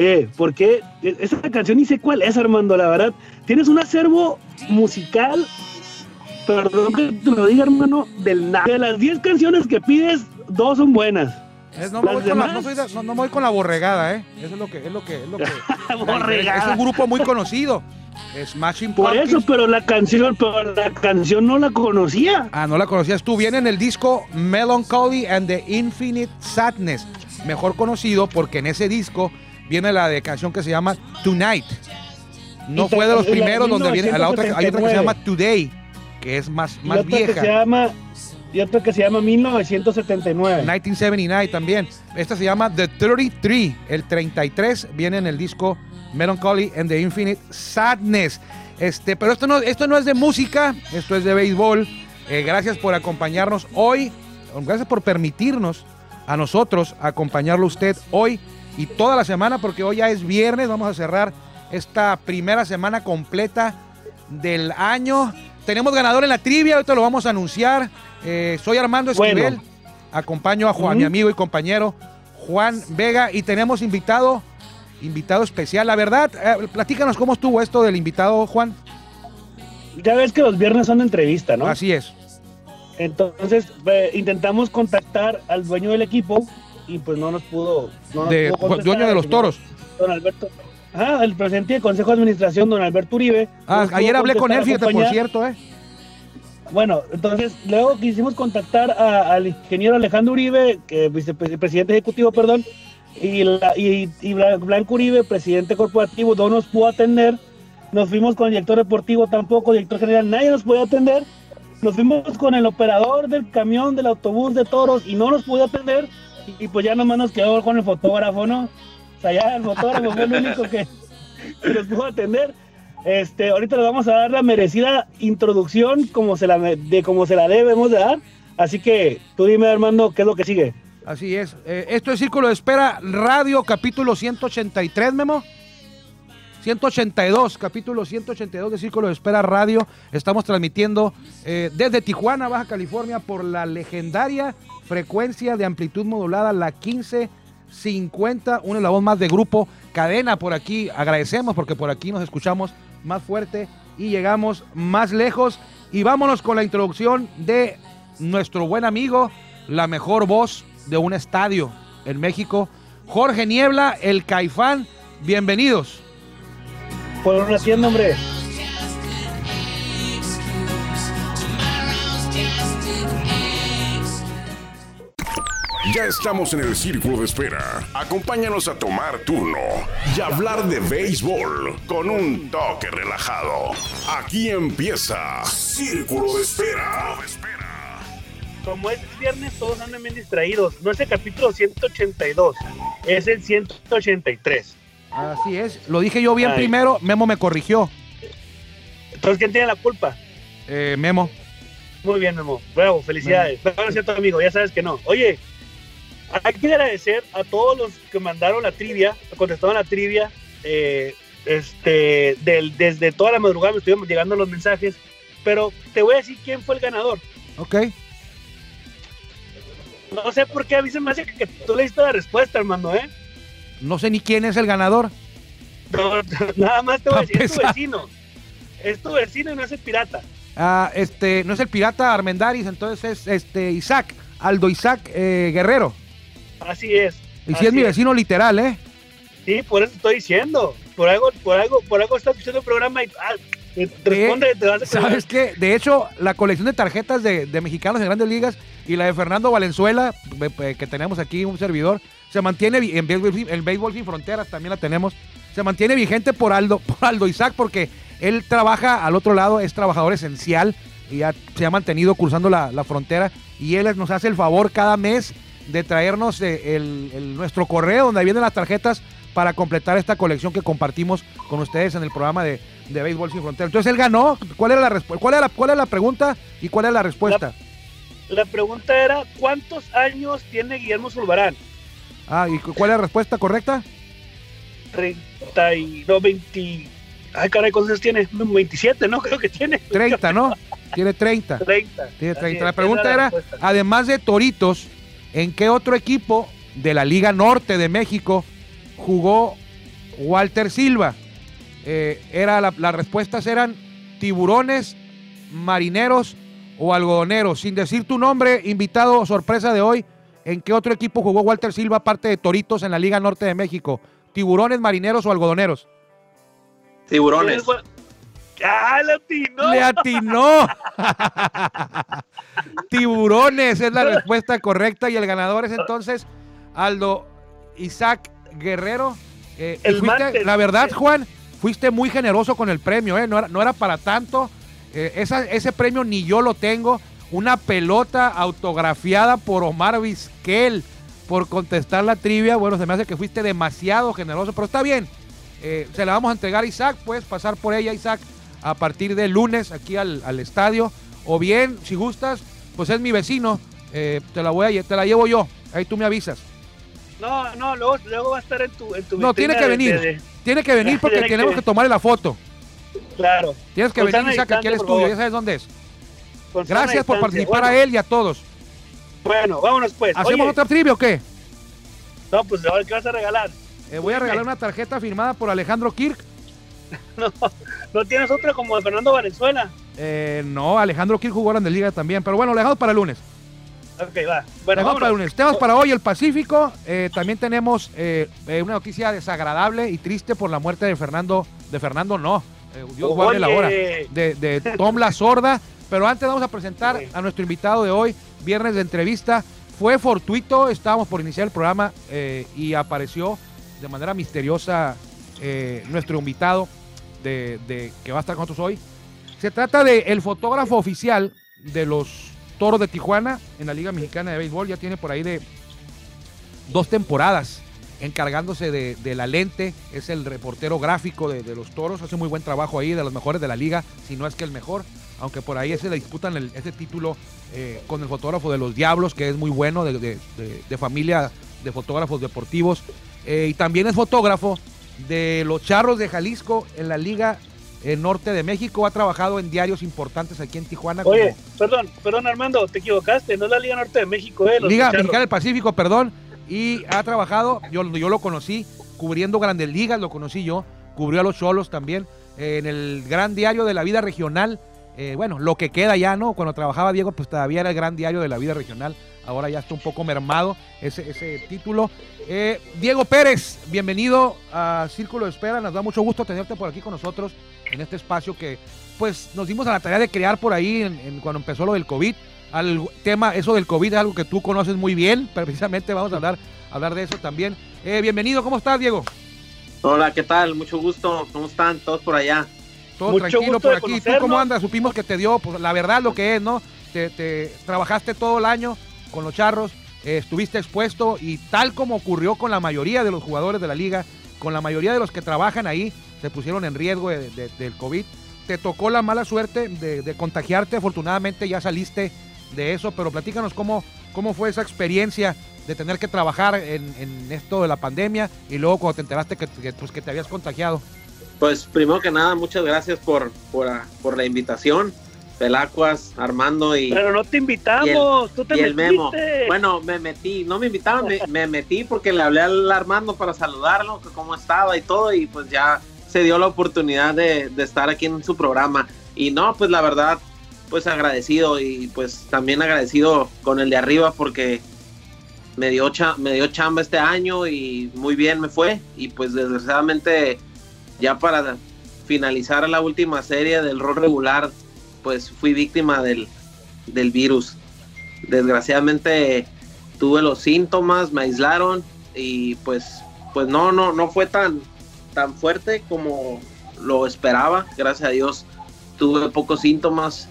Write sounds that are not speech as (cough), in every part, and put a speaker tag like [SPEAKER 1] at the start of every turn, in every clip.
[SPEAKER 1] Oye, ¿por qué? E, esa canción ni sé cuál es, Armando, la verdad. Tienes un acervo musical, perdón que te lo diga, hermano, del nada. De las 10 canciones que pides, dos son buenas.
[SPEAKER 2] no, me voy con la, no, voy con la borregada, ¿eh? Eso es lo que es lo que es lo que (laughs)
[SPEAKER 1] borregada.
[SPEAKER 2] Es un grupo muy conocido. Smashing Por
[SPEAKER 1] eso, pero la canción, pero la canción no la conocía.
[SPEAKER 2] Ah, no la conocías tú. Viene en el disco Melancholy and the Infinite Sadness, mejor conocido porque en ese disco viene la de canción que se llama Tonight. No fue de los primeros donde viene la otra, hay otra que se llama Today, que es más, más vieja.
[SPEAKER 1] Que se llama, y otra que se llama 1979.
[SPEAKER 2] 1979 también. Esta se llama The 33. El 33 viene en el disco Melancholy and the Infinite Sadness. Este, pero esto no, esto no es de música, esto es de béisbol. Eh, gracias por acompañarnos hoy. Gracias por permitirnos a nosotros acompañarlo usted hoy y toda la semana, porque hoy ya es viernes. Vamos a cerrar esta primera semana completa del año. Tenemos ganador en la trivia, ahorita lo vamos a anunciar. Eh, soy Armando Esquivel, acompaño a Juan, mi amigo y compañero Juan Vega, y tenemos invitado invitado especial. La verdad, eh, platícanos cómo estuvo esto del invitado, Juan.
[SPEAKER 1] Ya ves que los viernes son de entrevista, ¿no?
[SPEAKER 2] Así es.
[SPEAKER 1] Entonces intentamos contactar al dueño del equipo y pues no nos pudo. No
[SPEAKER 2] de, dueño de los toros.
[SPEAKER 1] Don Alberto. Ah, el presidente del Consejo de Administración, don Alberto Uribe.
[SPEAKER 2] Ah, ayer hablé con él, fíjate, por cierto, ¿eh?
[SPEAKER 1] Bueno, entonces luego quisimos contactar al ingeniero Alejandro Uribe, que vicepresidente ejecutivo, perdón, y, la, y, Blanco Uribe, presidente corporativo, no nos pudo atender. Nos fuimos con el director deportivo tampoco, director general, nadie nos puede atender. Nos fuimos con el operador del camión, del autobús de toros y no nos pudo atender. Y, pues ya nomás nos quedó con el fotógrafo, ¿no? O sea, ya el fotógrafo fue el único que, nos pudo atender. Este, ahorita le vamos a dar la merecida introducción como se la, de como se la debemos de dar. Así que tú dime, Armando, ¿qué es lo que sigue?
[SPEAKER 2] Así es. Eh, esto es Círculo de Espera Radio, capítulo 183, Memo. 182, capítulo 182 de Círculo de Espera Radio. Estamos transmitiendo eh, desde Tijuana, Baja California, por la legendaria frecuencia de amplitud modulada, la 1550, una la voz más de grupo Cadena por aquí. Agradecemos porque por aquí nos escuchamos más fuerte y llegamos más lejos. Y vámonos con la introducción de nuestro buen amigo, la mejor voz de un estadio en México. Jorge Niebla, el Caifán, bienvenidos.
[SPEAKER 1] Por una hombre.
[SPEAKER 3] Ya estamos en el círculo de espera. Acompáñanos a tomar turno y hablar de béisbol con un toque relajado. Aquí empieza Círculo de Espera
[SPEAKER 1] como es viernes, todos andan bien distraídos. No es el capítulo 182, es el 183.
[SPEAKER 2] Así es, lo dije yo bien primero, Memo me corrigió.
[SPEAKER 1] Entonces, ¿quién tiene la culpa?
[SPEAKER 2] Eh, Memo.
[SPEAKER 1] Muy bien, Memo. Bravo, felicidades. Bueno, cierto, amigo, ya sabes que no. Oye, hay que agradecer a todos los que mandaron la trivia, contestaron la trivia. Eh, este, del, desde toda la madrugada me estuvieron llegando los mensajes, pero te voy a decir quién fue el ganador.
[SPEAKER 2] Ok.
[SPEAKER 1] No sé por qué a mí se me hace que tú leíste la respuesta, hermano, ¿eh?
[SPEAKER 2] No sé ni quién es el ganador. (laughs)
[SPEAKER 1] nada más te voy a decir, es tu vecino. Es tu vecino y no es el pirata.
[SPEAKER 2] Ah, este, no es el pirata Armendaris, entonces es este Isaac, Aldo Isaac eh, Guerrero.
[SPEAKER 1] Así es.
[SPEAKER 2] Y si es mi vecino literal, ¿eh?
[SPEAKER 1] Sí, por eso estoy diciendo. Por algo, por algo, por algo está escuchando el programa y ah, responde, te vas a
[SPEAKER 2] ¿Sabes qué? De hecho, la colección de tarjetas de, de mexicanos en grandes ligas y la de Fernando Valenzuela, que tenemos aquí un servidor, se mantiene en el Béisbol Sin Fronteras también la tenemos, se mantiene vigente por Aldo, (laughs) por Aldo Isaac porque él trabaja al otro lado, es trabajador esencial y ya se ha mantenido cruzando la, frontera y él nos hace el favor cada mes de traernos eh, el, nuestro correo donde vienen las tarjetas para completar esta colección que compartimos con ustedes en el programa de, de Béisbol Sin Fronteras. Entonces él ganó. ¿Cuál era la, cuál era cuál era la pregunta y cuál era la respuesta?
[SPEAKER 1] La pregunta era, ¿cuántos años tiene Guillermo Zulbarán?
[SPEAKER 2] Ah, ¿y cuál es la respuesta correcta?
[SPEAKER 1] 30 y no, 20. Ay, caray, ¿cuántos tiene? 27, ¿no? Creo que tiene.
[SPEAKER 2] 30, ¿no? Tiene 30.
[SPEAKER 1] 30.
[SPEAKER 2] Tiene 30. La pregunta era, además de Toritos, ¿en qué otro equipo de la Liga Norte de México jugó Walter Silva. Eh, era la- las respuestas eran tiburones, marineros o algodoneros. Sin decir tu nombre, invitado sorpresa de hoy, ¿en qué otro equipo jugó Walter Silva aparte de Toritos en la Liga Norte de México? ¿Tiburones, marineros o algodoneros?
[SPEAKER 4] Tiburones.
[SPEAKER 1] ¡Ah, latino!
[SPEAKER 2] Le atinó. (laughs) Tiburones es la respuesta correcta y el ganador es entonces Aldo Isaac Guerrero. Eh,
[SPEAKER 1] El
[SPEAKER 2] fuiste- la verdad, Juan, fuiste muy generoso con el premio, ¿eh? no, era, no era para tanto. Eh, esa- ese premio ni yo lo tengo. Una pelota autografiada por Omar Vizquel por contestar la trivia. Bueno, se me hace que fuiste demasiado generoso, pero está bien. Eh, se la vamos a entregar a Isaac, puedes pasar por ella, Isaac, a partir del lunes aquí al, al estadio. O bien, si gustas, pues es mi vecino, eh, te, la voy a, te la llevo yo. Ahí tú me avisas.
[SPEAKER 1] No, no, luego, luego va a estar en tu. En tu
[SPEAKER 2] No, tiene que venir.
[SPEAKER 1] de- de-
[SPEAKER 2] Tiene que venir (laughs) porque
[SPEAKER 1] Tiene que-
[SPEAKER 2] tenemos que tomarle la foto.
[SPEAKER 1] claro.
[SPEAKER 2] Tienes que venir,
[SPEAKER 1] sana
[SPEAKER 2] Isaac, aquí al estudio. Ya sabes dónde es. Gracias por participar
[SPEAKER 1] Bueno,
[SPEAKER 2] a él y a todos.
[SPEAKER 1] Bueno, vámonos pues.
[SPEAKER 2] ¿Hacemos
[SPEAKER 1] Oye,
[SPEAKER 2] otra trivia o qué?
[SPEAKER 1] No, pues ahora, ¿qué vas a regalar?
[SPEAKER 2] Eh, voy a regalar una tarjeta firmada por Alejandro Kirk. (laughs)
[SPEAKER 1] No, no tienes otra como de Fernando Valenzuela.
[SPEAKER 2] Eh, no, Alejandro Kirk jugó en Liga también. Pero bueno, lo dejamos para el lunes.
[SPEAKER 1] Ok, va.
[SPEAKER 2] Bueno,
[SPEAKER 1] Bueno,
[SPEAKER 2] para
[SPEAKER 1] vámonos.
[SPEAKER 2] lunes. Temas para hoy, el Pacífico. Eh, también tenemos eh, eh, una noticia desagradable y triste por la muerte de Fernando. De Fernando, no. Dios guarde la hora. De, de Tom La Sorda. Pero antes vamos a presentar a nuestro invitado de hoy, viernes de entrevista. Fue fortuito, estábamos por iniciar el programa y apareció de manera misteriosa nuestro invitado de, que va a estar con nosotros hoy. Se trata de el fotógrafo oficial de los Toros de Tijuana en la Liga Mexicana de Béisbol. Ya tiene por ahí de dos temporadas encargándose de, la lente. Es el reportero gráfico de, los Toros. Hace muy buen trabajo ahí, de los mejores de la liga, si no es que el mejor. Aunque por ahí se le disputan ese título eh, con el fotógrafo de los Diablos, que es muy bueno, de familia de fotógrafos deportivos. Eh, y también es fotógrafo de los Charros de Jalisco en la Liga eh, Norte de México. Ha trabajado en diarios importantes aquí en Tijuana. como-
[SPEAKER 1] Oye, perdón, perdón Armando, te equivocaste, no es la Liga Norte de México, eh. los
[SPEAKER 2] Liga. Mexicana del Pacífico, perdón. Y ha trabajado, yo, yo lo conocí, cubriendo grandes ligas, lo conocí yo. Cubrió a los Cholos también. eh, en el gran diario de la vida regional. eh, bueno, lo que queda ya, ¿no? Cuando trabajaba Diego, pues todavía era el gran diario de la vida regional. Ahora ya está un poco mermado ese, ese título. Eh, Diego Pérez, bienvenido a Círculo de Espera. Nos da mucho gusto tenerte por aquí con nosotros en este espacio que, pues, nos dimos a la tarea de crear por ahí en- en cuando empezó lo del COVID al tema, eso del COVID es algo que tú conoces muy bien, (laughs) precisamente vamos a hablar, hablar de eso también. Eh, bienvenido, ¿cómo estás, Diego?
[SPEAKER 4] Hola, ¿qué tal? Mucho gusto. ¿Cómo están todos por allá?
[SPEAKER 2] Todo
[SPEAKER 1] Mucho
[SPEAKER 2] tranquilo
[SPEAKER 1] gusto
[SPEAKER 2] por aquí. ¿Tú cómo andas? Supimos que te dio, pues la verdad lo que es, ¿no? Te, te- trabajaste todo el año con los charros, eh, estuviste expuesto y tal como ocurrió con la mayoría de los jugadores de la liga, con la mayoría de los que trabajan ahí, se pusieron en riesgo de- de- del COVID. Te tocó la mala suerte de, contagiarte, afortunadamente ya saliste de eso, pero platícanos cómo, cómo fue esa experiencia de tener que trabajar en, esto de la pandemia y luego cuando te enteraste que, pues, que te habías contagiado.
[SPEAKER 4] Pues primero que nada, muchas gracias por, por la invitación. Pelacuas, Armando y,
[SPEAKER 1] Pero no te invitamos, tú te
[SPEAKER 4] y el Memo. Bueno, me metí, no me invitaron, me, me metí porque le hablé al Armando para saludarlo, que cómo estaba y todo, y pues ya se dio la oportunidad de, de estar aquí en su programa. Y no, pues la verdad, pues agradecido y pues también agradecido con el de arriba porque me dio, cha- me dio chamba este año y muy bien me fue. Y pues desgraciadamente ya para finalizar la última serie del rol regular, pues fui víctima del, del virus. Desgraciadamente tuve los síntomas, me aislaron y pues, pues no, no, no fue tan, tan fuerte como lo esperaba. Gracias a Dios tuve pocos síntomas,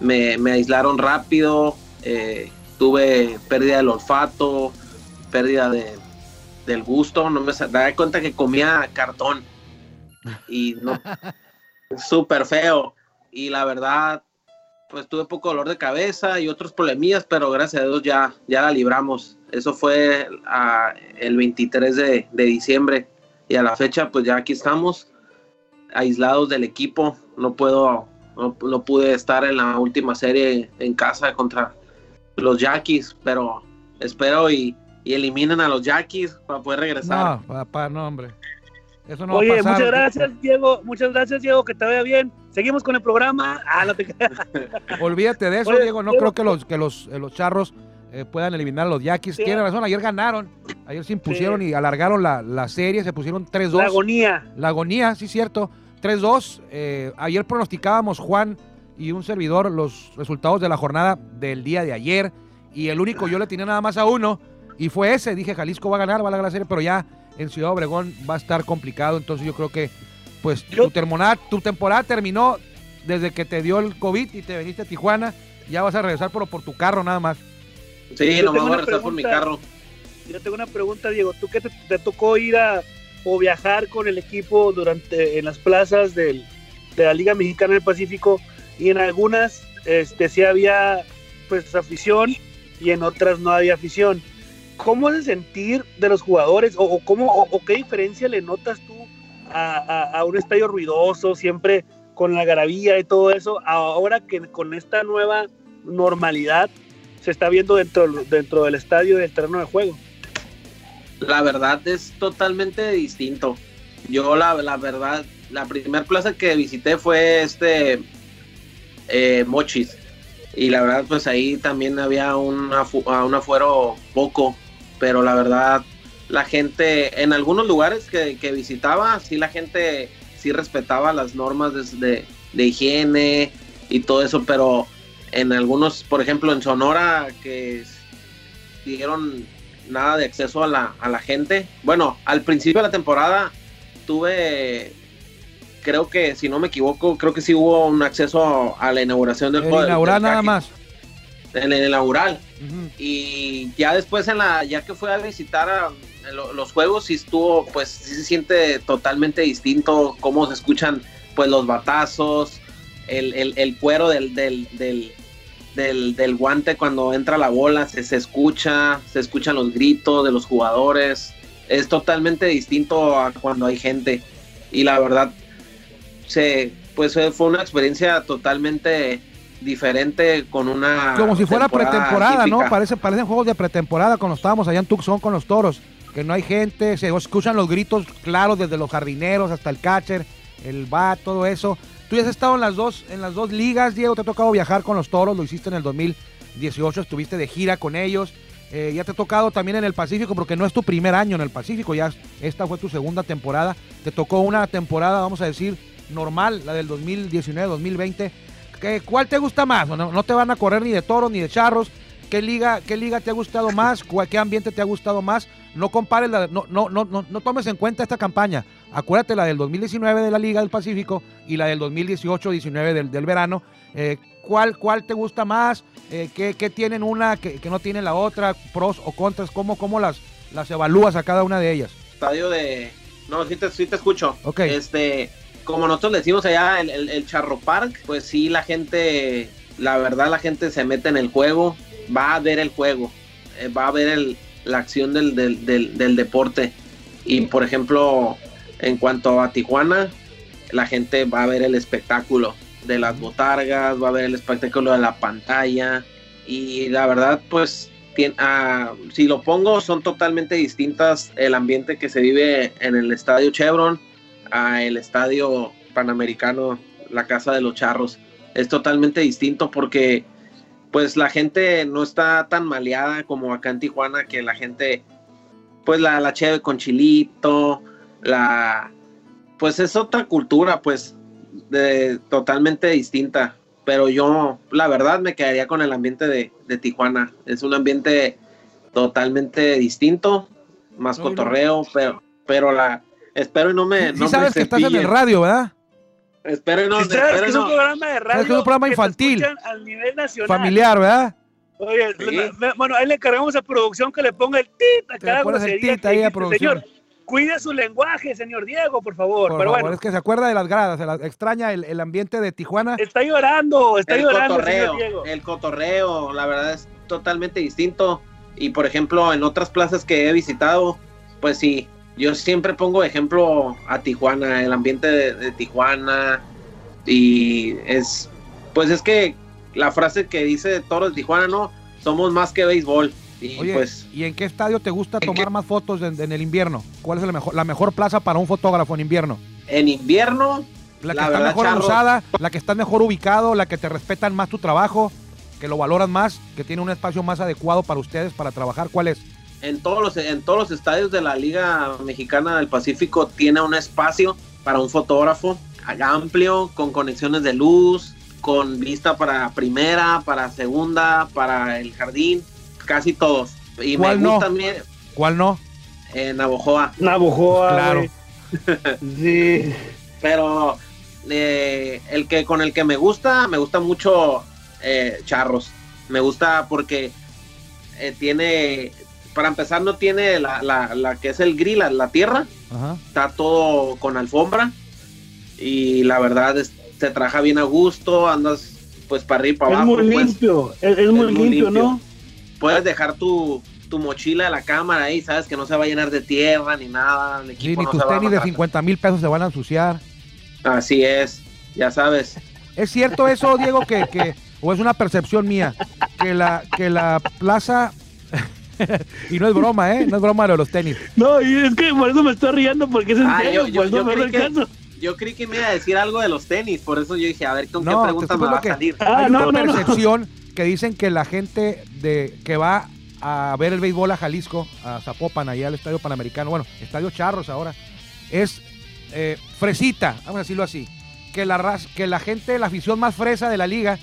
[SPEAKER 4] me, me aislaron rápido, eh, tuve pérdida del olfato, pérdida de, del gusto, no me daba cuenta que comía cartón y no, (laughs) súper feo. Y la verdad, pues tuve poco dolor de cabeza y otros problemillas, pero gracias a Dios ya, ya la libramos. Eso fue ah, el 23 de, de diciembre y a la fecha pues ya aquí estamos aislados del equipo. No puedo, no, no pude estar en la última serie en casa contra los Yaquis, pero espero y, y eliminen a los Yaquis para poder regresar.
[SPEAKER 2] No, papá, no, hombre. Eso no
[SPEAKER 1] Oye,
[SPEAKER 2] va a pasar.
[SPEAKER 1] muchas gracias, Diego. Muchas gracias, Diego. Que te vaya bien. Seguimos con el programa. Ah, no te creas. (laughs)
[SPEAKER 2] Olvídate de eso,
[SPEAKER 1] Oye,
[SPEAKER 2] Diego. No creo que los, que los, eh, los charros eh, puedan eliminar a los Yaquis.
[SPEAKER 1] Sí.
[SPEAKER 2] Tiene razón, ayer ganaron. Ayer se impusieron y alargaron la, la serie, se pusieron 3-2.
[SPEAKER 1] La agonía.
[SPEAKER 2] La agonía, sí, cierto. 3-2. Eh, ayer pronosticábamos, Juan y un servidor, los resultados de la jornada del día de ayer. Y el único yo le tenía nada más a uno. Y fue ese. Dije, Jalisco va a ganar, va a ganar la serie, pero ya en Ciudad Obregón va a estar complicado. Entonces yo creo que, pues,
[SPEAKER 1] Yo-
[SPEAKER 2] tu, temporada, tu temporada terminó desde que te dio el COVID y te viniste a Tijuana. Ya vas a regresar por, por tu carro nada más.
[SPEAKER 4] Sí,
[SPEAKER 1] Yo
[SPEAKER 4] nomás
[SPEAKER 1] tengo
[SPEAKER 4] voy a regresar por mi carro.
[SPEAKER 1] Yo tengo una pregunta, Diego. ¿Tú qué te, te tocó ir a o viajar con el equipo durante en las plazas del, de la Liga Mexicana del Pacífico? Y en algunas este, sí había pues afición y en otras no había afición. ¿Cómo es el sentir de los jugadores o, o cómo o, o qué diferencia le notas tú a, un estadio ruidoso, siempre con la garabía y todo eso, ahora que con esta nueva normalidad se está viendo dentro, dentro del estadio del terreno de juego?
[SPEAKER 4] La verdad es totalmente distinto. Yo la, la verdad, la primera plaza que visité fue este eh, Mochis. Y la verdad, pues ahí también había un, afu- un afuero poco. Pero la verdad, la gente, en algunos lugares que, que visitaba, sí la gente sí respetaba las normas de, de- de higiene y todo eso. Pero en algunos, por ejemplo, en Sonora, que dieron nada de acceso a la, a la gente. Bueno, al principio de la temporada tuve, creo que si no me equivoco, creo que sí hubo un acceso a la inauguración del
[SPEAKER 2] El
[SPEAKER 4] juego
[SPEAKER 2] inaugural nada más.
[SPEAKER 4] En el inaugural. Y ya después, en la, ya que fue a visitar a- lo- los juegos, sí estuvo, pues sí se siente totalmente distinto cómo se escuchan pues los batazos, el, el, el cuero del, del, del, del, del guante cuando entra la bola, se, se escucha, se escuchan los gritos de los jugadores. Es totalmente distinto a cuando hay gente. Y la verdad, se, pues fue una experiencia totalmente diferente con una
[SPEAKER 2] Como si fuera
[SPEAKER 4] temporada
[SPEAKER 2] pretemporada, ¿no? Parece, parecen juegos de pretemporada cuando estábamos allá en Tucson con los toros, que no hay gente, se escuchan los gritos claros desde los jardineros hasta el catcher, el bat, todo eso. Tú ya has estado en las dos, en las dos ligas, Diego, te ha tocado viajar con los toros, lo hiciste en el 2018, estuviste de gira con ellos. Eh, ya te ha tocado también en el Pacífico, porque no es tu primer año en el Pacífico, ya esta fue tu segunda temporada. Te tocó una temporada, vamos a decir, normal, la del 2019-2020. ¿Qué- ¿Cuál te gusta más? No, no te van a correr ni de toros ni de charros. ¿Qué liga, qué liga te ha gustado más? ¿Cuál- ¿Qué ambiente te ha gustado más? No compares, la, no, no, no, no, no tomes en cuenta esta campaña. Acuérdate la del 2019 de la Liga del Pacífico y la del 2018-19 del, del verano. Eh, ¿cuál, ¿Cuál te gusta más? Eh, ¿qué, qué tienen una que, que no tiene la otra? ¿Pros o contras? ¿Cómo, cómo las, las evalúas a cada una de ellas?
[SPEAKER 4] estadio de. No, sí te, sí te escucho.
[SPEAKER 2] Ok.
[SPEAKER 4] Este, como nosotros le decimos allá, el, el- el Charro Park, pues sí, la gente, la verdad, la gente se mete en el juego, va a ver el juego, eh, va a ver la acción del, deporte. Y por ejemplo, en cuanto a Tijuana, la gente va a ver el espectáculo de las botargas, va a ver el espectáculo de la pantalla. Y la verdad, pues ah, si lo pongo, son totalmente distintas el ambiente que se vive en el estadio Chevron a el estadio panamericano, la Casa de los Charros. Es totalmente distinto porque pues la gente no está tan maleada como acá en Tijuana, que la gente, pues la, la cheve con chilito, la, pues es otra cultura, pues, de, totalmente distinta. Pero yo, la verdad, me quedaría con el ambiente de, de Tijuana. Es un ambiente totalmente distinto, más
[SPEAKER 2] no.
[SPEAKER 4] cotorreo, pero, pero la, espero y no me,
[SPEAKER 2] Sí
[SPEAKER 4] no me
[SPEAKER 2] sabes que estás en el radio, ¿verdad?
[SPEAKER 4] No,
[SPEAKER 1] Si sabes
[SPEAKER 4] espero
[SPEAKER 1] que
[SPEAKER 4] y
[SPEAKER 1] es un programa de radio.
[SPEAKER 2] que es un programa infantil.
[SPEAKER 1] Al nivel nacional.
[SPEAKER 2] Familiar, ¿verdad?
[SPEAKER 1] Oye,
[SPEAKER 4] Sí.
[SPEAKER 1] bueno, ahí le encargamos a producción que le ponga el tit a cada
[SPEAKER 2] pones el
[SPEAKER 1] grosería
[SPEAKER 2] tit ahí a producción.
[SPEAKER 1] Señor, cuide su lenguaje, señor Diego, por favor.
[SPEAKER 2] Por
[SPEAKER 1] Pero
[SPEAKER 2] favor,
[SPEAKER 1] bueno,
[SPEAKER 2] es que se acuerda de las gradas, se la- extraña el, el ambiente de Tijuana.
[SPEAKER 1] está llorando, está
[SPEAKER 4] el
[SPEAKER 1] llorando,
[SPEAKER 4] cotorreo,
[SPEAKER 1] señor Diego.
[SPEAKER 4] el cotorreo, la verdad es totalmente distinto. Y por ejemplo, en otras plazas que he visitado, pues sí, yo siempre pongo ejemplo a Tijuana, el ambiente de, de Tijuana. Y es, pues es que la frase que dice Toros Tijuana, no, somos más que béisbol. Y
[SPEAKER 2] Oye,
[SPEAKER 4] pues
[SPEAKER 2] ¿y en qué estadio te gusta
[SPEAKER 4] ¿En
[SPEAKER 2] tomar
[SPEAKER 4] qué?
[SPEAKER 2] más fotos en, en el invierno? ¿Cuál es la mejor, la mejor plaza para un fotógrafo en invierno?
[SPEAKER 4] en invierno,
[SPEAKER 2] La que
[SPEAKER 4] La
[SPEAKER 2] está
[SPEAKER 4] verdad,
[SPEAKER 2] mejor
[SPEAKER 4] Charro.
[SPEAKER 2] usada, la que está mejor ubicado, la que te respetan más tu trabajo, que lo valoran más, que tiene un espacio más adecuado para ustedes para trabajar. ¿Cuál es?
[SPEAKER 4] En todos los en todos los estadios de la Liga Mexicana del Pacífico tiene un espacio para un fotógrafo amplio con conexiones de luz, con vista para primera, para segunda, para el jardín, casi todos. Y me
[SPEAKER 2] ¿Cuál no?
[SPEAKER 4] gusta también
[SPEAKER 2] ¿Cuál no?
[SPEAKER 4] en Navojoa,
[SPEAKER 1] Navojoa,
[SPEAKER 2] Claro.
[SPEAKER 1] güey. Sí.
[SPEAKER 4] pero eh, el que con el que me gusta, me gusta mucho eh, Charros. Me gusta porque eh, tiene, para empezar, no tiene la, la, la que es el grill, la- la tierra.
[SPEAKER 2] Ajá.
[SPEAKER 4] está todo con alfombra y la verdad es, se trabaja bien a gusto, andas pues para arriba y para
[SPEAKER 1] Es
[SPEAKER 4] abajo,
[SPEAKER 1] muy
[SPEAKER 4] pues,
[SPEAKER 1] limpio, es, es muy
[SPEAKER 4] muy
[SPEAKER 1] limpio,
[SPEAKER 4] limpio.
[SPEAKER 1] ¿no?
[SPEAKER 4] puedes dejar tu, tu mochila de la cámara ahí, sabes que no se va a llenar de tierra ni nada, el
[SPEAKER 2] Sí, ni
[SPEAKER 4] no
[SPEAKER 2] tus
[SPEAKER 4] a
[SPEAKER 2] tenis de
[SPEAKER 4] matar.
[SPEAKER 2] 50 mil pesos se van a ensuciar.
[SPEAKER 4] Así es, ya sabes.
[SPEAKER 2] ¿Es cierto eso, Diego, que, que o es una percepción mía, que la, que la plaza... (laughs) y no es broma, ¿eh? No es broma lo de los tenis.
[SPEAKER 1] No, y es que por eso me estoy riendo, porque es en
[SPEAKER 4] Ah,
[SPEAKER 1] serio,
[SPEAKER 4] yo- yo-
[SPEAKER 1] no
[SPEAKER 4] yo
[SPEAKER 1] me
[SPEAKER 4] que-. Yo creí que me iba a decir algo de los tenis, por eso yo dije, a ver con
[SPEAKER 2] No,
[SPEAKER 4] qué pregunta me va a
[SPEAKER 2] que-
[SPEAKER 4] salir.
[SPEAKER 1] Ah,
[SPEAKER 2] Hay
[SPEAKER 1] no,
[SPEAKER 2] una
[SPEAKER 1] no, no.
[SPEAKER 2] percepción que dicen que la gente de que va a ver el béisbol a Jalisco, a Zapopan, allá al Estadio Panamericano, bueno, Estadio Charros ahora, es eh, fresita, vamos a decirlo así, que la, que la gente, la afición más fresa de la liga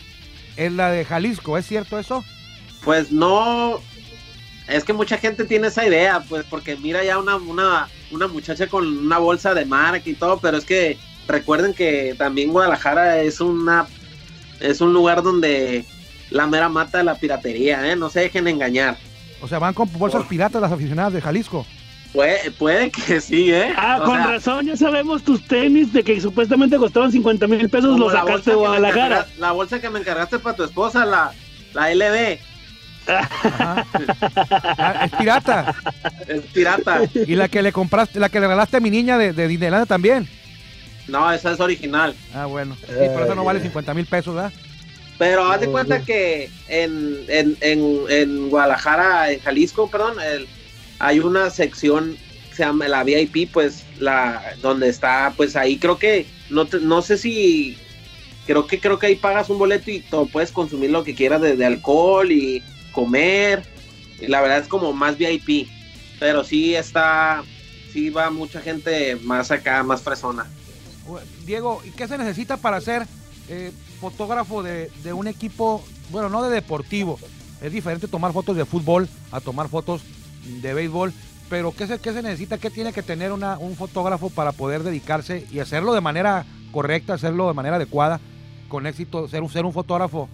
[SPEAKER 2] es la de Jalisco, ¿es cierto eso?
[SPEAKER 4] Pues no, es que mucha gente tiene esa idea, pues porque mira ya una, una, una muchacha con una bolsa de marca y todo, pero es que recuerden que también Guadalajara es una es un lugar donde la mera mata de la piratería, ¿eh? no se dejen engañar.
[SPEAKER 2] O sea, van con bolsas
[SPEAKER 4] Por-
[SPEAKER 2] piratas las aficionadas de Jalisco.
[SPEAKER 4] Puede, puede que sí, ¿eh?
[SPEAKER 1] Ah,
[SPEAKER 4] O
[SPEAKER 1] con
[SPEAKER 4] sea,
[SPEAKER 1] razón, ya sabemos tus tenis de que supuestamente costaban 50 mil pesos, los sacaste de Guadalajara.
[SPEAKER 4] La bolsa que me encargaste para tu esposa, la, la LB.
[SPEAKER 2] Ah, es pirata.
[SPEAKER 4] es pirata.
[SPEAKER 2] Y la que le compraste, la que le regalaste a mi niña de, de Disneylandia también.
[SPEAKER 4] No, esa es original.
[SPEAKER 2] Ah, bueno. Sí, pero eso no vale 50 mil pesos, ¿verdad?
[SPEAKER 4] Pero haz de
[SPEAKER 1] Oh,
[SPEAKER 4] cuenta que en, en, en, en Guadalajara, en Jalisco, perdón, el- hay una sección que se llama la VIP, pues, la donde está, pues ahí creo que, no, te- no sé si, creo que creo que ahí pagas un boleto y todo, puedes consumir lo que quieras de, de alcohol y comer. La verdad es como más VIP. Pero sí está, sí va mucha gente más acá, más fresona.
[SPEAKER 2] Diego, ¿y qué se necesita para ser eh, fotógrafo de, de un equipo, bueno, no de deportivo? Es diferente tomar fotos de fútbol a tomar fotos de béisbol, pero ¿qué se, qué se necesita? ¿Qué tiene que tener una, un fotógrafo para poder dedicarse y hacerlo de manera correcta, hacerlo de manera adecuada, con éxito, ser ser un fotógrafo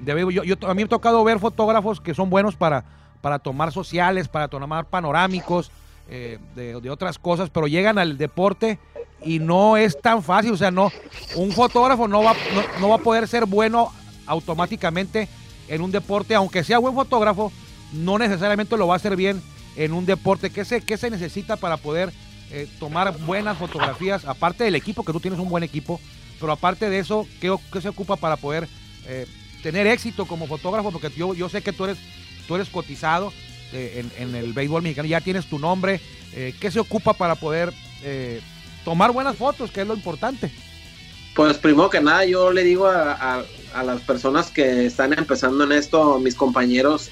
[SPEAKER 2] de? Yo, a mí me ha tocado ver fotógrafos que son buenos para, para tomar sociales, para tomar panorámicos, eh, de, otras cosas, pero llegan al deporte y no es tan fácil, o sea, no, un fotógrafo no va, no va a poder ser bueno automáticamente en un deporte, aunque sea buen fotógrafo, no necesariamente lo va a hacer bien en un deporte. ¿Qué se, qué se necesita para poder eh, tomar buenas fotografías? Aparte del equipo, que tú tienes un buen equipo, pero aparte de eso, ¿qué, qué se ocupa para poder eh, tener éxito como fotógrafo? Porque yo, yo sé que tú eres, tú eres cotizado eh, en, en el béisbol mexicano, ya tienes tu nombre. eh, ¿Qué se ocupa para poder eh, tomar buenas fotos, que es lo importante?
[SPEAKER 4] Pues primero que nada yo le digo a, a- a las personas que están empezando en esto, mis compañeros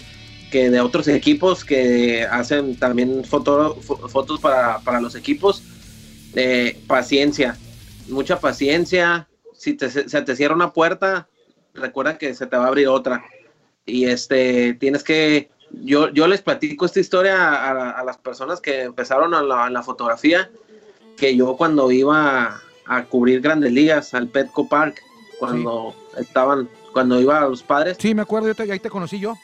[SPEAKER 4] que de otros equipos que hacen también foto- fo- fotos para, para los equipos, eh, paciencia, mucha paciencia. Si te- se te cierra una puerta, recuerda que se te va a abrir otra. Y este, tienes que, yo, yo les platico esta historia a, a las personas que empezaron a la, a la fotografía, que yo cuando iba a cubrir grandes ligas al Petco Park, cuando estaban, cuando iba a los padres,
[SPEAKER 2] Sí, me acuerdo, yo te- ahí te conocí yo.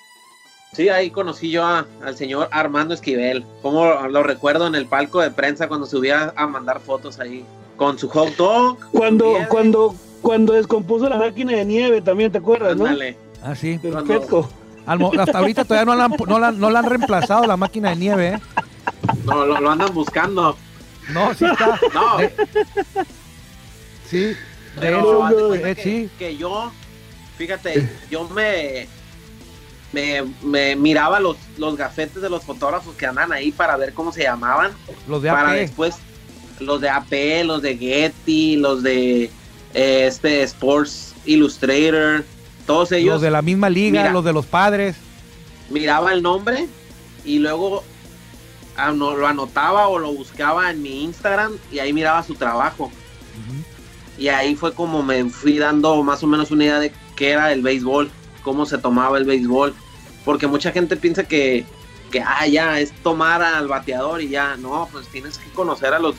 [SPEAKER 4] Sí, ahí conocí yo a- al señor Armando Esquivel. Como lo recuerdo en el palco de prensa cuando subía a mandar fotos ahí con su hot dog.
[SPEAKER 1] Cuando, cuando, cuando descompuso la máquina de nieve, también te acuerdas, ¿no?
[SPEAKER 4] Ándale.
[SPEAKER 2] Ah, sí.
[SPEAKER 1] Del
[SPEAKER 4] Cuando-
[SPEAKER 1] Petco.
[SPEAKER 2] Hasta ahorita todavía no la, han, no, la, no la han reemplazado la máquina de nieve, ¿eh?
[SPEAKER 4] No, lo, lo andan buscando.
[SPEAKER 2] No, sí está.
[SPEAKER 4] No,
[SPEAKER 2] De- sí, de
[SPEAKER 4] pero
[SPEAKER 2] hecho,
[SPEAKER 1] no,
[SPEAKER 2] eh,
[SPEAKER 4] que,
[SPEAKER 2] sí.
[SPEAKER 4] que yo, fíjate, yo me me, me miraba los, los gafetes de los fotógrafos que andan ahí para ver cómo se llamaban.
[SPEAKER 2] Los de
[SPEAKER 4] para
[SPEAKER 2] AP.
[SPEAKER 4] después los de AP, los de Getty, los de eh, este Sports Illustrator, todos ellos
[SPEAKER 2] Los de la misma liga,
[SPEAKER 4] Mira.
[SPEAKER 2] los de los padres.
[SPEAKER 4] miraba el nombre y luego ano- lo anotaba o lo buscaba en mi Instagram y ahí miraba su trabajo. Y ahí fue como me fui dando más o menos una idea de qué era el béisbol, cómo se tomaba el béisbol. Porque mucha gente piensa que, que ah, ya es tomar al bateador y ya. No, pues tienes que conocer a los.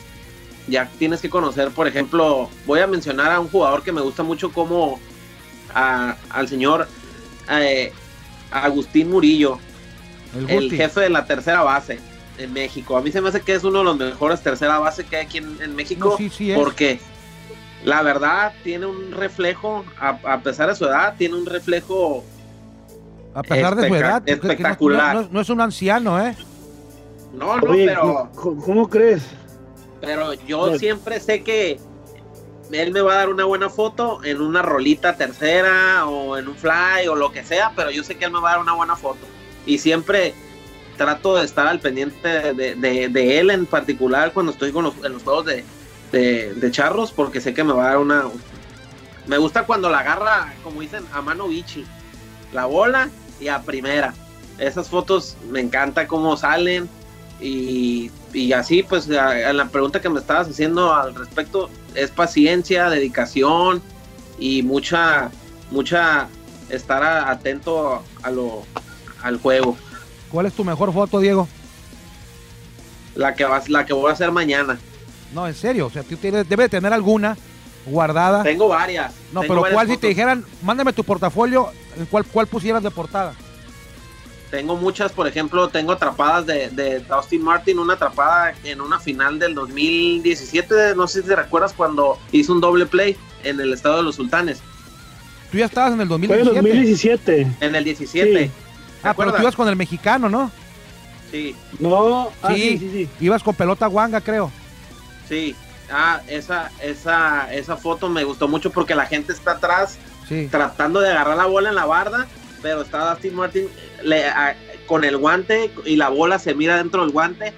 [SPEAKER 4] Ya tienes que conocer, por ejemplo, voy a mencionar a un jugador que me gusta mucho como a- al señor eh, Agustín Murillo,
[SPEAKER 2] El,
[SPEAKER 4] jefe de la tercera base en México. A mí se me hace que es uno de los mejores tercera base que hay aquí en, en México.
[SPEAKER 2] No, sí, sí es.
[SPEAKER 4] Porque la verdad tiene un reflejo, a, a pesar de su edad, tiene un reflejo.
[SPEAKER 2] A pesar de su edad, que- que no-
[SPEAKER 4] espectacular.
[SPEAKER 2] No, no es un anciano, ¿eh?
[SPEAKER 4] No, no,
[SPEAKER 1] Oye,
[SPEAKER 4] pero,
[SPEAKER 1] ¿cómo, cómo crees?
[SPEAKER 4] Pero yo
[SPEAKER 1] Bueno.
[SPEAKER 4] siempre sé que él me va a dar una buena foto en una rolita tercera o en un fly o lo que sea, pero yo sé que él me va a dar una buena foto. Y siempre trato de estar al pendiente de, de- de él en particular cuando estoy con los, en los juegos de, de- de charros, porque sé que me va a dar una... Me gusta cuando la agarra, como dicen, a mano bichi, la bola y a primera. Esas fotos me encanta cómo salen y, y así pues a, a la pregunta que me estabas haciendo al respecto es paciencia, dedicación y mucha, mucha estar a- atento a lo, al juego.
[SPEAKER 2] ¿Cuál es tu mejor foto, Diego?
[SPEAKER 4] La que vas, la que voy a hacer mañana.
[SPEAKER 2] No, en serio. O sea, tú tienes, debe de tener alguna guardada.
[SPEAKER 4] Tengo varias.
[SPEAKER 2] No,
[SPEAKER 4] tengo
[SPEAKER 2] pero
[SPEAKER 4] varias
[SPEAKER 2] ¿cuál si te dijeran, mándame tu portafolio, ¿en ¿cuál, cuál pusieras de portada?
[SPEAKER 4] Tengo muchas, por ejemplo, tengo atrapadas de, de Dustin Martin, una atrapada en una final del 2017, no sé si te recuerdas cuando hizo un doble play en el estado de los sultanes,
[SPEAKER 2] Tú ya estabas en el
[SPEAKER 1] Fue en
[SPEAKER 2] 2017.
[SPEAKER 1] 2017.
[SPEAKER 4] en el 17.
[SPEAKER 1] Sí.
[SPEAKER 2] ah,
[SPEAKER 4] ¿te
[SPEAKER 2] pero
[SPEAKER 4] acuerdas?
[SPEAKER 2] tú ibas con el mexicano, ¿no?
[SPEAKER 4] Sí,
[SPEAKER 1] No, ah,
[SPEAKER 2] Sí.
[SPEAKER 1] sí, sí, sí.
[SPEAKER 2] Ibas con pelota guanga, creo.
[SPEAKER 4] sí. Ah, esa, esa, esa foto me gustó mucho porque la gente está atrás
[SPEAKER 2] Sí.
[SPEAKER 4] tratando de agarrar la bola en la barda, pero está Dustin Martin le- a- con el guante y la bola se mira dentro del guante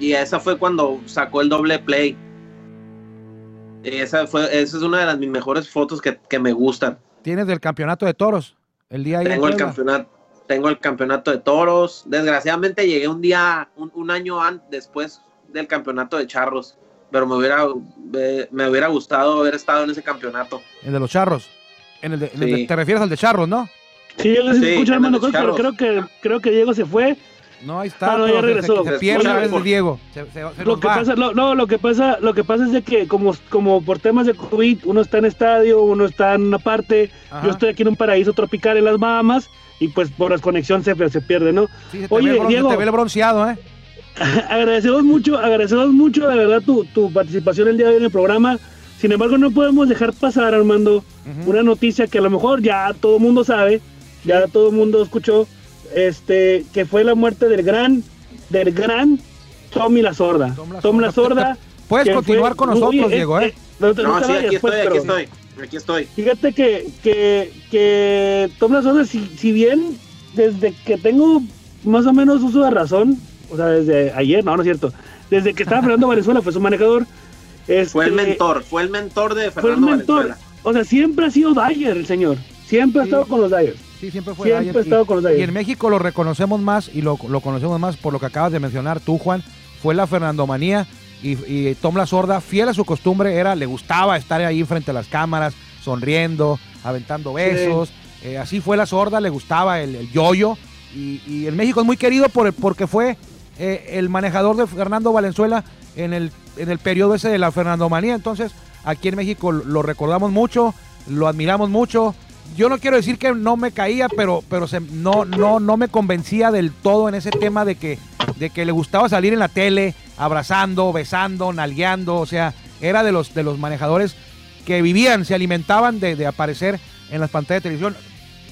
[SPEAKER 4] y esa fue cuando sacó el doble play. Y esa fue, esa es una de las mis mejores fotos que, que me gustan.
[SPEAKER 2] Tienes del campeonato de toros. El día
[SPEAKER 4] Tengo el campeonato, tengo el campeonato de toros. Desgraciadamente llegué un día, un, un año an- después del campeonato de charros, pero me hubiera, me, hubiera gustado haber estado en ese campeonato.
[SPEAKER 2] El de los charros. En el de- en el de-
[SPEAKER 4] Sí.
[SPEAKER 2] te refieres al de charros, ¿no?
[SPEAKER 1] Sí, yo les
[SPEAKER 4] Sí,
[SPEAKER 1] escucho, hermano, creo, que- creo que, creo que Diego se fue.
[SPEAKER 2] No, ahí está.
[SPEAKER 1] Ah, no,
[SPEAKER 2] pero
[SPEAKER 1] ya
[SPEAKER 2] se-
[SPEAKER 1] regresó.
[SPEAKER 2] Se, se pierde a veces
[SPEAKER 4] por-
[SPEAKER 2] Diego. Se, se- se
[SPEAKER 1] Lo que
[SPEAKER 2] va.
[SPEAKER 1] pasa, lo- no, lo que pasa, lo que pasa es de que como, como por temas de COVID, uno está en estadio, uno está en una parte,
[SPEAKER 2] Ajá.
[SPEAKER 1] yo estoy aquí en un paraíso tropical en las Bahamas, y pues por desconexión se, se pierde, ¿no?
[SPEAKER 2] Sí, se te,
[SPEAKER 1] Oye,
[SPEAKER 2] ve el bron-
[SPEAKER 1] Diego.
[SPEAKER 2] te ve el bronceado, ¿eh? (laughs)
[SPEAKER 1] agradecemos mucho, agradecemos mucho, de verdad, tu, tu participación el día de hoy en el programa. Sin embargo, no podemos dejar pasar, Armando, una noticia que a lo mejor ya todo el mundo sabe, ya todo el mundo escuchó, este, que fue la muerte del gran, del gran Tommy la Sorda.
[SPEAKER 2] Tom La
[SPEAKER 1] Tom la
[SPEAKER 2] Sorda. (laughs) Puedes continuar
[SPEAKER 1] fue-
[SPEAKER 2] con nosotros,
[SPEAKER 1] Oye,
[SPEAKER 2] Diego, ¿eh?
[SPEAKER 1] no te- no
[SPEAKER 4] No,
[SPEAKER 1] te
[SPEAKER 4] sí, aquí
[SPEAKER 1] pues,
[SPEAKER 4] estoy, aquí
[SPEAKER 1] pero
[SPEAKER 4] estoy, aquí estoy.
[SPEAKER 1] Fíjate que, que, que Tom la Sorda, si, si bien desde que tengo más o menos uso de razón, o sea, desde ayer, no, no es cierto, desde que estaba Fernando (laughs) Valenzuela fue su manejador. Este,
[SPEAKER 4] Fue el mentor, fue el mentor de
[SPEAKER 1] Fue el
[SPEAKER 4] Fernando
[SPEAKER 1] mentor.
[SPEAKER 4] Valenzuela.
[SPEAKER 1] O sea, siempre ha sido Dyer el señor. Siempre ha
[SPEAKER 2] Sí.
[SPEAKER 1] estado con los Dyers.
[SPEAKER 2] Sí, siempre fue
[SPEAKER 1] Siempre
[SPEAKER 2] Dyer.
[SPEAKER 1] he estado
[SPEAKER 2] Y-
[SPEAKER 1] con los
[SPEAKER 2] y, en México lo reconocemos más y lo, lo conocemos más por lo que acabas de mencionar tú, Juan. Fue la Fernandomanía y, y Tom La Sorda, fiel a su costumbre, era, le gustaba estar ahí frente a las cámaras, sonriendo, aventando besos. Eh, así fue La Sorda, le gustaba el, el yoyo. Y, y en México es muy querido por, porque fue eh, el manejador de Fernando Valenzuela en el, en el periodo ese de la Fernandomanía. Entonces, aquí en México lo recordamos mucho, lo admiramos mucho. Yo no quiero decir que no me caía, pero, pero se- no, no, no me convencía del todo en ese tema de que, de que le gustaba salir en la tele, abrazando, besando, nalgueando. O sea, era de los, de los manejadores que vivían, se alimentaban de, de aparecer en las pantallas de televisión.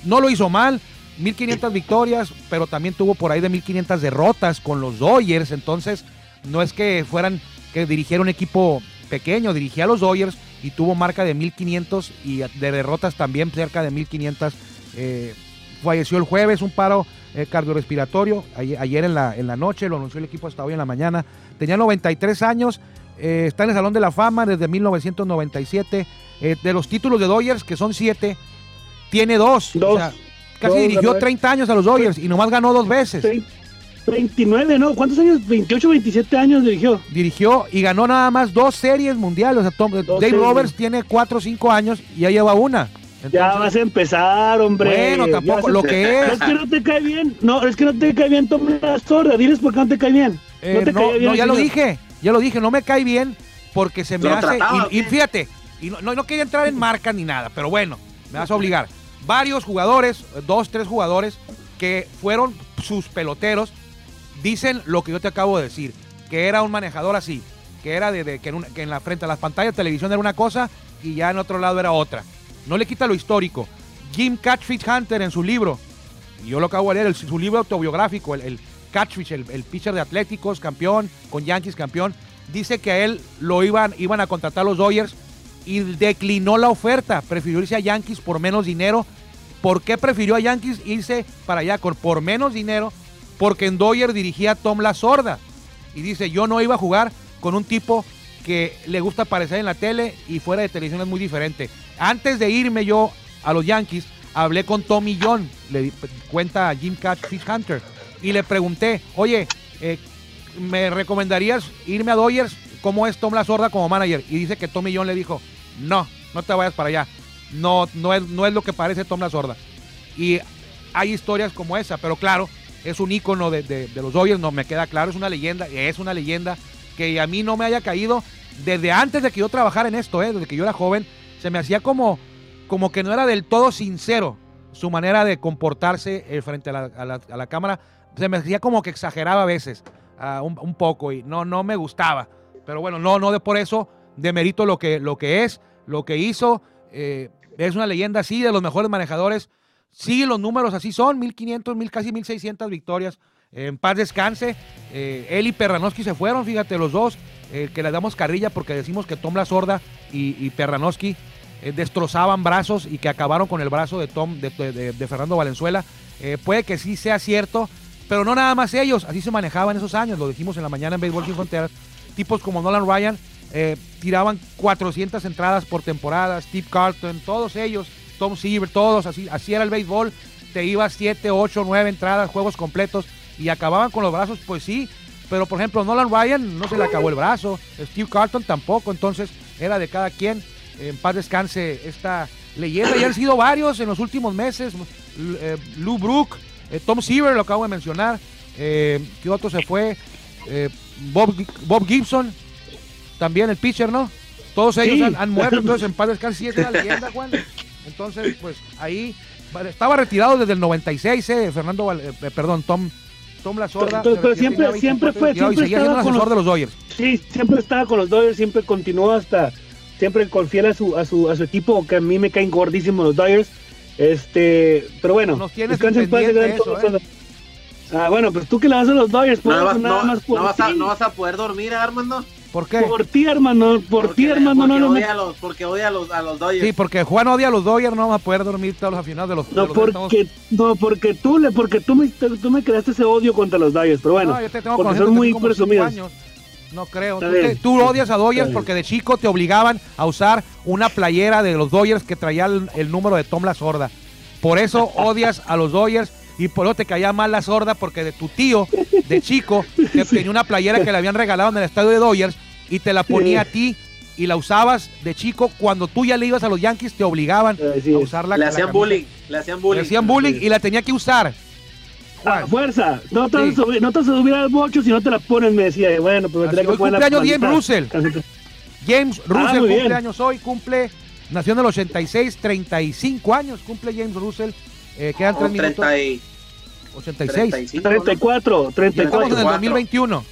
[SPEAKER 2] No lo hizo mal, 1500 victorias, pero también tuvo por ahí de 1500 derrotas con los Dodgers. Entonces, no es que fueran, que dirigiera un equipo pequeño, dirigía a los Dodgers y tuvo marca de 1500 y de derrotas también cerca de 1500 eh, falleció el jueves, un paro eh, cardiorrespiratorio, ayer, ayer en, la, en la noche, lo anunció el equipo hasta hoy en la mañana. Tenía 93 años, eh, está en el Salón de la Fama desde 1997. Eh, de los títulos de Dodgers, que son siete, tiene dos.
[SPEAKER 1] Dos.
[SPEAKER 2] O sea, casi
[SPEAKER 1] Dos,
[SPEAKER 2] dirigió
[SPEAKER 1] ganó.
[SPEAKER 2] 30 años a los Dodgers y nomás ganó dos veces.
[SPEAKER 1] 29, ¿no? ¿Cuántos años? 28, 27 años dirigió.
[SPEAKER 2] Dirigió y ganó nada más dos series mundiales. O sea, Tom- Dave
[SPEAKER 1] series.
[SPEAKER 2] Roberts tiene cuatro o cinco años y ya lleva una.
[SPEAKER 1] Ya vas a empezar, hombre.
[SPEAKER 2] Bueno, tampoco, lo que es.
[SPEAKER 1] Es que no te cae bien. No, es que no te cae bien Tom Sorda. Diles por qué no te cae bien.
[SPEAKER 2] Eh,
[SPEAKER 1] no te
[SPEAKER 2] no,
[SPEAKER 1] cae bien.
[SPEAKER 2] no, ya lo dije, ya lo dije, no me cae bien porque se me
[SPEAKER 4] ¿Lo
[SPEAKER 2] hace.
[SPEAKER 4] trataba
[SPEAKER 2] Y, y fíjate, y no, no, no quería entrar en marca ni nada, pero bueno, me vas a obligar. Varios jugadores, dos, tres jugadores que fueron sus peloteros, dicen lo que yo te acabo de decir, que era un manejador así, que era de, que, en la frente a las pantallas de televisión era una cosa y ya en otro lado era otra. No le quita lo histórico. Jim Catfish Hunter en su libro, y yo lo acabo de leer, su libro autobiográfico, el, el el, pitcher de Atléticos, campeón, con Yankees campeón, dice que a él lo iban, iban a contratar los Dodgers y declinó la oferta, prefirió irse a Yankees por menos dinero. ¿Por qué prefirió a Yankees irse para allá por menos dinero? Porque en Dodgers dirigía a Tom La Sorda y dice, yo no iba a jugar con un tipo que le gusta aparecer en la tele y fuera de televisión es muy diferente. Antes de irme yo a los Yankees, hablé con Tommy John, le cuenta a Jim Catfish Hunter, y le pregunté, oye, eh, ¿me recomendarías irme a Dodgers? ¿Cómo es Tom La Sorda como manager? Y dice que Tommy John le dijo, no, no te vayas para allá. No, no es, no es lo que parece Tom La Sorda. Y hay historias como esa, pero claro, es un ícono de, de- los Dodgers, no me queda claro, es una leyenda, es una leyenda que a mí no me haya caído desde antes de que yo trabajara en esto, ¿eh? desde que yo era joven, se me hacía como, como que no era del todo sincero su manera de comportarse eh, frente a la, a la- cámara, se me hacía como que exageraba a veces, ah, un, un poco, y no, no me gustaba. Pero bueno, no, no de por eso demerito lo que, lo que es, lo que hizo. eh, es una leyenda, sí, de los mejores manejadores. Sí, los números así son, 1500, 1000, casi 1600 victorias. Eh, en paz descanse. Eh, él y Perranoski se fueron, fíjate, los dos, eh, que le damos carrilla porque decimos que Tom La Sorda y, y Perranoski eh, destrozaban brazos y que acabaron con el brazo de Tom, de, de- Fernando Valenzuela. Eh, puede que sí sea cierto, pero no nada más ellos, así se manejaban esos años, lo dijimos en la mañana en Béisbol Sin Fronteras. Tipos como Nolan Ryan eh, tiraban 400 entradas por temporada, Steve Carlton, todos ellos, Tom Seaver, todos, así, así era el béisbol. Te ibas 7, 8, 9 entradas, juegos completos y acababan con los brazos, pues sí. Pero por ejemplo, Nolan Ryan no se le acabó el brazo, Steve Carlton tampoco, entonces era de cada quien. En paz descanse esta leyenda. Y han sido varios en los últimos meses. Eh, Lou Brook, eh, Tom Seaver, lo acabo de mencionar. Eh, ¿Qué otro se fue? Eh, Bob, Bob Gibson, también el pitcher, ¿no? Todos ellos
[SPEAKER 1] Sí.
[SPEAKER 2] han, han muerto, entonces (laughs) en paz descanse sí es una leyenda, Juan. Entonces, pues ahí estaba retirado desde el 96, eh, Fernando, Val- eh, perdón, Tom, Tom La Sorda.
[SPEAKER 1] Pero- siempre- siempre
[SPEAKER 2] 24
[SPEAKER 1] fue-
[SPEAKER 2] retirado y
[SPEAKER 1] siempre
[SPEAKER 2] seguía siendo
[SPEAKER 1] estaba con
[SPEAKER 2] asesor
[SPEAKER 1] los-
[SPEAKER 2] de los Dodgers.
[SPEAKER 1] Sí, siempre estaba con los Dodgers, siempre continuó hasta, siempre con fiel a su, a su, a su equipo, que a mí me caen gordísimos los Dodgers. Este, pero bueno,
[SPEAKER 2] Nos tienes
[SPEAKER 1] en paz,
[SPEAKER 2] pendiente
[SPEAKER 1] gran
[SPEAKER 2] eso,
[SPEAKER 1] Tom
[SPEAKER 2] ¿eh?
[SPEAKER 1] Ah, bueno, pues tú que le vas a los Dodgers, por
[SPEAKER 4] No, vas,
[SPEAKER 1] nada
[SPEAKER 4] no-
[SPEAKER 1] más por
[SPEAKER 4] no vas a, no vas a poder dormir, Armando.
[SPEAKER 2] ¿Por qué?
[SPEAKER 1] Por ti, hermano, por
[SPEAKER 4] Porque-
[SPEAKER 1] ti, hermano, no,
[SPEAKER 4] porque
[SPEAKER 1] no, no.
[SPEAKER 4] odia a los, porque odia a los, a los Dodgers.
[SPEAKER 2] Sí, porque Juan odia a los Dodgers, no va a poder dormir todos los aficionados de los de
[SPEAKER 1] No,
[SPEAKER 2] los estamos-
[SPEAKER 1] porque, no, porque tú le, porque tú me, tú me creaste ese odio contra los Dodgers, pero bueno,
[SPEAKER 2] No, yo te tengo
[SPEAKER 1] porque son muy presumidos.
[SPEAKER 2] No creo. Tú,
[SPEAKER 1] bien.
[SPEAKER 2] te- tú odias a Dodgers porque de chico te obligaban a usar una playera de los Dodgers que traía el, el número de Tom La Sorda. Por eso odias a los Dodgers y por eso te caía mal la sorda porque de tu tío de chico que (laughs) tenía una playera que le habían regalado en el estadio de Dodgers y te la ponía a ti y la usabas de chico cuando tú ya le ibas a los Yankees te obligaban a
[SPEAKER 1] es.
[SPEAKER 2] usar la
[SPEAKER 4] le
[SPEAKER 2] la
[SPEAKER 4] hacían
[SPEAKER 2] camisa.
[SPEAKER 4] bullying, le hacían bullying.
[SPEAKER 2] Le hacían bullying y la tenía que usar.
[SPEAKER 1] A
[SPEAKER 2] Juan.
[SPEAKER 1] fuerza, no te,
[SPEAKER 2] Sí.
[SPEAKER 1] subir, no te vas a subir al bocho si no te la pones, me decía, bueno, pues me tenía que poner la
[SPEAKER 2] cumpleaños
[SPEAKER 1] maldita
[SPEAKER 2] Russell. James Russell
[SPEAKER 1] Ah, muy
[SPEAKER 2] cumple
[SPEAKER 1] bien.
[SPEAKER 2] años hoy, cumple, nació en el 86, 35 años, cumple James Russell, eh, quedan 3 minutos,
[SPEAKER 4] 30 y-
[SPEAKER 2] 86.
[SPEAKER 4] 35, ¿no?
[SPEAKER 1] 34,
[SPEAKER 2] Ya estamos en
[SPEAKER 1] 34.
[SPEAKER 2] el
[SPEAKER 4] 34.
[SPEAKER 2] 2021.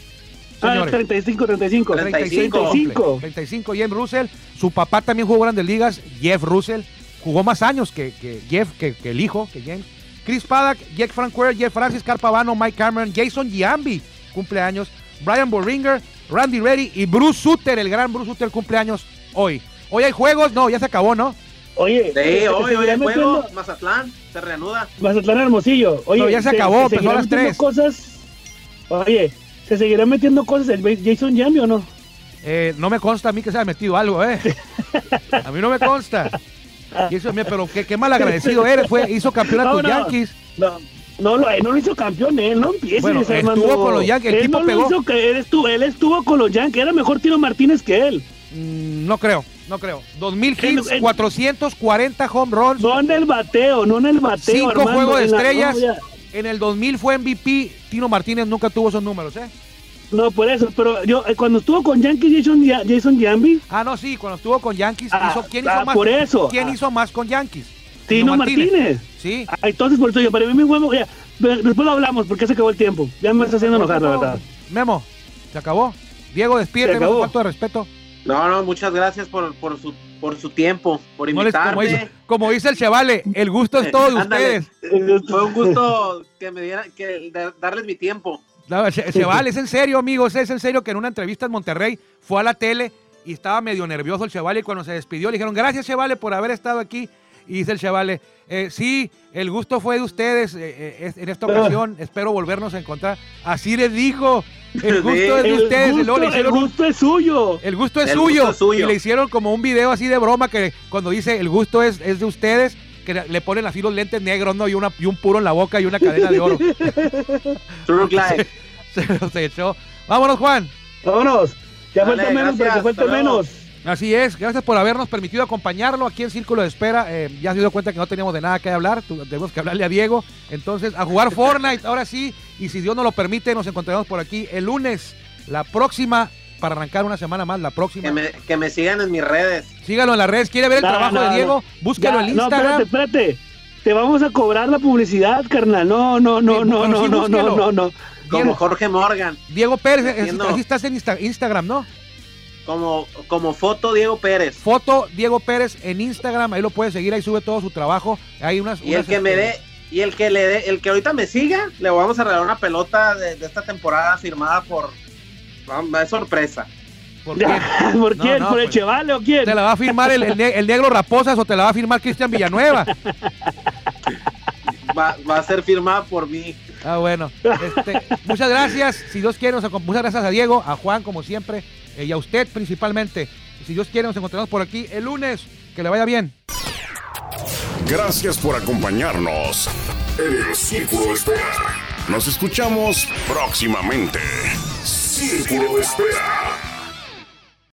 [SPEAKER 1] Ah,
[SPEAKER 2] Señores.
[SPEAKER 1] 35, 35.
[SPEAKER 2] 35,
[SPEAKER 1] 35.
[SPEAKER 2] cumple, 35 James Russell. Su papá también jugó grandes ligas, Jeff Russell. Jugó más años que, que Jeff, que, que el hijo, que James. Chris Paddock, Jack Francoeur, Jeff Francis Carpavano, Mike Cameron, Jason Giambi, cumpleaños. Brian Boringer, Randy Reddy y Bruce Sutter, el gran Bruce Sutter, cumpleaños hoy. Hoy hay juegos, no, ya se acabó, ¿no?
[SPEAKER 1] Oye,
[SPEAKER 4] Sí,
[SPEAKER 1] se
[SPEAKER 4] hoy, hoy el juego,
[SPEAKER 1] metiendo-
[SPEAKER 4] Mazatlán, se reanuda.
[SPEAKER 1] Mazatlán Hermosillo. Oye,
[SPEAKER 2] No, ya se acabó, empezó
[SPEAKER 1] seguirá
[SPEAKER 2] a las
[SPEAKER 1] metiendo
[SPEAKER 2] tres.
[SPEAKER 1] cosas. Oye, ¿se seguirá metiendo cosas el Jason Jambi o no?
[SPEAKER 2] Eh, no me consta a mí que se haya metido algo, ¿eh? (laughs) A mí no me consta. Y eso, mira, pero qué, qué mal agradecido eres. Fue, hizo campeón a
[SPEAKER 1] No,
[SPEAKER 2] tus
[SPEAKER 1] no.
[SPEAKER 2] Yankees.
[SPEAKER 1] No, no, lo- él no lo hizo campeón, él no empieces,
[SPEAKER 2] Bueno, estuvo con los Yankees, el
[SPEAKER 1] Él
[SPEAKER 2] tipo
[SPEAKER 1] no lo
[SPEAKER 2] pegó.
[SPEAKER 1] hizo que él estuvo, él estuvo con los Yankees, era mejor Tino Martínez que él.
[SPEAKER 2] Mm, no creo, no creo. 2000
[SPEAKER 1] En-
[SPEAKER 2] hits,
[SPEAKER 1] en-
[SPEAKER 2] 440 home runs,
[SPEAKER 1] No en el bateo, no en el bateo,
[SPEAKER 2] cinco
[SPEAKER 1] Armando,
[SPEAKER 2] juegos de
[SPEAKER 1] la-
[SPEAKER 2] estrellas.
[SPEAKER 1] no.
[SPEAKER 2] En el 2000 fue MVP. Tino Martínez nunca tuvo esos números, ¿eh?
[SPEAKER 1] No, por eso, pero yo, eh, cuando estuvo con Yankees, Jason, Jason Jambi,
[SPEAKER 2] Ah, no, sí, cuando estuvo con Yankees,
[SPEAKER 1] Ah,
[SPEAKER 2] hizo, ¿quién
[SPEAKER 1] ah,
[SPEAKER 2] hizo más?
[SPEAKER 1] por eso.
[SPEAKER 2] ¿Quién
[SPEAKER 1] Ah.
[SPEAKER 2] hizo más con Yankees?
[SPEAKER 1] Tino Martínez.
[SPEAKER 2] Sí.
[SPEAKER 1] Ah, entonces, por eso yo, para mí, mi huevo, ya, después lo hablamos, porque se acabó el tiempo. Ya me está haciendo enojar, la verdad.
[SPEAKER 2] Memo, se acabó. Diego, despídete falta de respeto.
[SPEAKER 4] No, no, muchas gracias por, por, su, por su tiempo, por
[SPEAKER 2] No les- como,
[SPEAKER 4] invitarme.
[SPEAKER 2] dice, como dice el Chevale, el gusto es todo de
[SPEAKER 4] Ándale.
[SPEAKER 2] ustedes.
[SPEAKER 4] Fue un gusto que me dieran, que de- darles mi tiempo.
[SPEAKER 2] No, Che- Chevale, es en serio, amigos, es en serio que en una entrevista en Monterrey fue a la tele y estaba medio nervioso el Chevale y cuando se despidió le dijeron, gracias Chevale por haber estado aquí. Y dice el Chevale, "Eh, sí, el gusto fue de ustedes eh, eh, es- en esta ocasión, espero volvernos a encontrar. Así les dijo, el gusto
[SPEAKER 4] Sí,
[SPEAKER 2] es de
[SPEAKER 1] El
[SPEAKER 2] ustedes.
[SPEAKER 1] gusto,
[SPEAKER 2] le
[SPEAKER 1] el
[SPEAKER 2] hicieron un-
[SPEAKER 1] gusto es suyo.
[SPEAKER 2] el gusto es
[SPEAKER 4] El
[SPEAKER 2] suyo.
[SPEAKER 4] gusto es suyo.
[SPEAKER 2] Y le hicieron como un video así de broma que cuando dice el gusto es, es de ustedes, que le ponen así los lentes negros, ¿no? Y, una, y un puro en la boca y una cadena de oro. (laughs)
[SPEAKER 4] True Life. (laughs)
[SPEAKER 2] Se los echó. Vámonos, Juan.
[SPEAKER 1] Vámonos. Ya falta menos,
[SPEAKER 4] gracias,
[SPEAKER 1] para que
[SPEAKER 4] luego.
[SPEAKER 1] menos.
[SPEAKER 2] Así es, gracias por habernos permitido acompañarlo aquí en Círculo de Espera. Eh, ya se dio cuenta que no teníamos de nada que hablar, tenemos que hablarle a Diego. Entonces, a jugar (laughs) Fortnite, ahora sí. Y si Dios nos lo permite, nos encontraremos por aquí el lunes, la próxima, para arrancar una semana más, la próxima.
[SPEAKER 4] Que me, que me sigan en mis redes.
[SPEAKER 2] Sígalo en las redes. ¿Quiere ver el
[SPEAKER 1] No,
[SPEAKER 2] trabajo
[SPEAKER 1] no,
[SPEAKER 2] de
[SPEAKER 1] no.
[SPEAKER 2] Diego? Búsquelo
[SPEAKER 1] Ya,
[SPEAKER 2] en
[SPEAKER 1] No,
[SPEAKER 2] Instagram.
[SPEAKER 1] espérate, espérate. Te vamos a cobrar la publicidad, carnal. No, no, no,
[SPEAKER 2] Sí,
[SPEAKER 1] no, no,
[SPEAKER 2] sí,
[SPEAKER 1] no, no, no, no.
[SPEAKER 4] Como Jorge Morgan.
[SPEAKER 2] Diego Pérez, así estás en Insta- Instagram, ¿no?
[SPEAKER 4] Como, como foto Diego Pérez.
[SPEAKER 2] Foto Diego Pérez en Instagram, ahí lo puedes seguir, ahí sube todo su trabajo. Hay unas,
[SPEAKER 4] Y el que me
[SPEAKER 2] este,
[SPEAKER 4] dé, y el que le dé, el que ahorita me siga, le vamos a regalar una pelota de, de esta temporada firmada por. vamos, Es sorpresa.
[SPEAKER 2] ¿Por qué? (laughs)
[SPEAKER 1] ¿Por
[SPEAKER 2] No,
[SPEAKER 1] quién?
[SPEAKER 2] no,
[SPEAKER 1] ¿Por el
[SPEAKER 2] pues,
[SPEAKER 1] Chevale o quién?
[SPEAKER 2] ¿Te la va a firmar el, el ne- el negro Raposas o te la va a firmar Cristian Villanueva?
[SPEAKER 4] Va, va a ser firmada por mí.
[SPEAKER 2] Ah, bueno. Este, muchas gracias. Si Dios quiere, nos muchas gracias a Diego, a Juan, como siempre, eh, y a usted principalmente. Y si Dios quiere, nos encontramos por aquí el lunes. Que le vaya bien.
[SPEAKER 3] Gracias por acompañarnos en el Círculo de Espera. Nos escuchamos próximamente. Círculo de Espera.